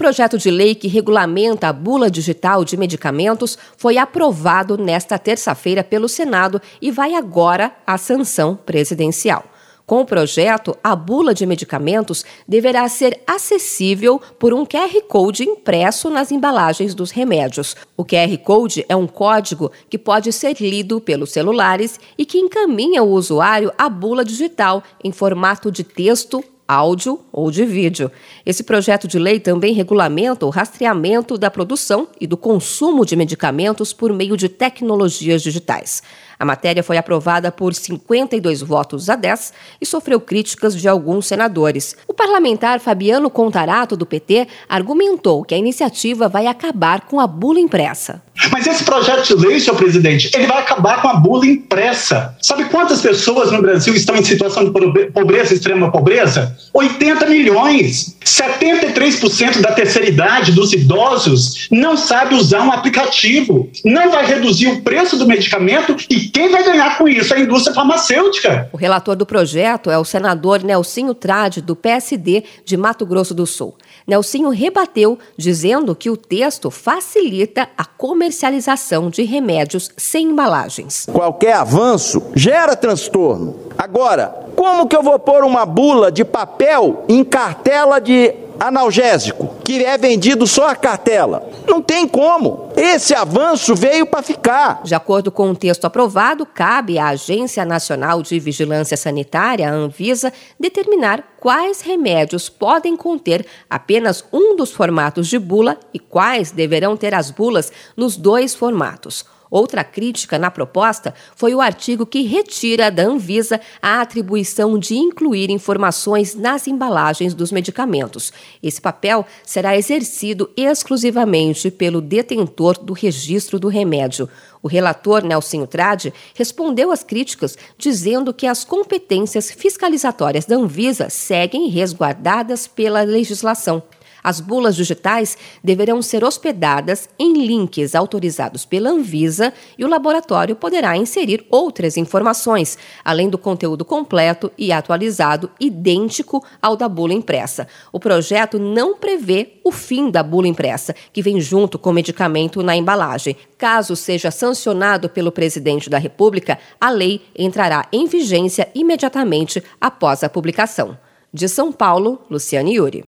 projeto de lei que regulamenta a bula digital de medicamentos foi aprovado nesta terça-feira pelo Senado e vai agora à sanção presidencial. Com o projeto, a bula de medicamentos deverá ser acessível por um QR Code impresso nas embalagens dos remédios. O QR Code é um código que pode ser lido pelos celulares e que encaminha o usuário à bula digital em formato de texto áudio ou de vídeo. Esse projeto de lei também regulamenta o rastreamento da produção e do consumo de medicamentos por meio de tecnologias digitais. A matéria foi aprovada por 52 votos a 10 e sofreu críticas de alguns senadores. O parlamentar Fabiano Contarato, do PT, argumentou que a iniciativa vai acabar com a bula impressa. Mas esse projeto de lei, senhor presidente, ele vai acabar com a bula impressa. Sabe quantas pessoas no Brasil estão em situação de pobreza, extrema pobreza? 80 milhões. 73% da terceira idade dos idosos não sabe usar um aplicativo. Não vai reduzir o preço do medicamento e quem vai ganhar com isso? A indústria farmacêutica. O relator do projeto é o senador Nelsinho Trade, do PSD de Mato Grosso do Sul. Nelsinho rebateu, dizendo que o texto facilita a comercialização de remédios sem embalagens. Qualquer avanço gera transtorno. Agora, como que eu vou pôr uma bula de papel em cartela de analgésico, que é vendido só a cartela. Não tem como. Esse avanço veio para ficar. De acordo com o um texto aprovado, cabe à Agência Nacional de Vigilância Sanitária, a Anvisa, determinar quais remédios podem conter apenas um dos formatos de bula e quais deverão ter as bulas nos dois formatos. Outra crítica na proposta foi o artigo que retira da Anvisa a atribuição de incluir informações nas embalagens dos medicamentos. Esse papel será exercido exclusivamente pelo detentor do registro do remédio. O relator Nelson Trade respondeu às críticas, dizendo que as competências fiscalizatórias da Anvisa seguem resguardadas pela legislação. As bulas digitais deverão ser hospedadas em links autorizados pela Anvisa e o laboratório poderá inserir outras informações, além do conteúdo completo e atualizado idêntico ao da bula impressa. O projeto não prevê o fim da bula impressa, que vem junto com o medicamento na embalagem. Caso seja sancionado pelo presidente da República, a lei entrará em vigência imediatamente após a publicação. De São Paulo, Luciane Yuri.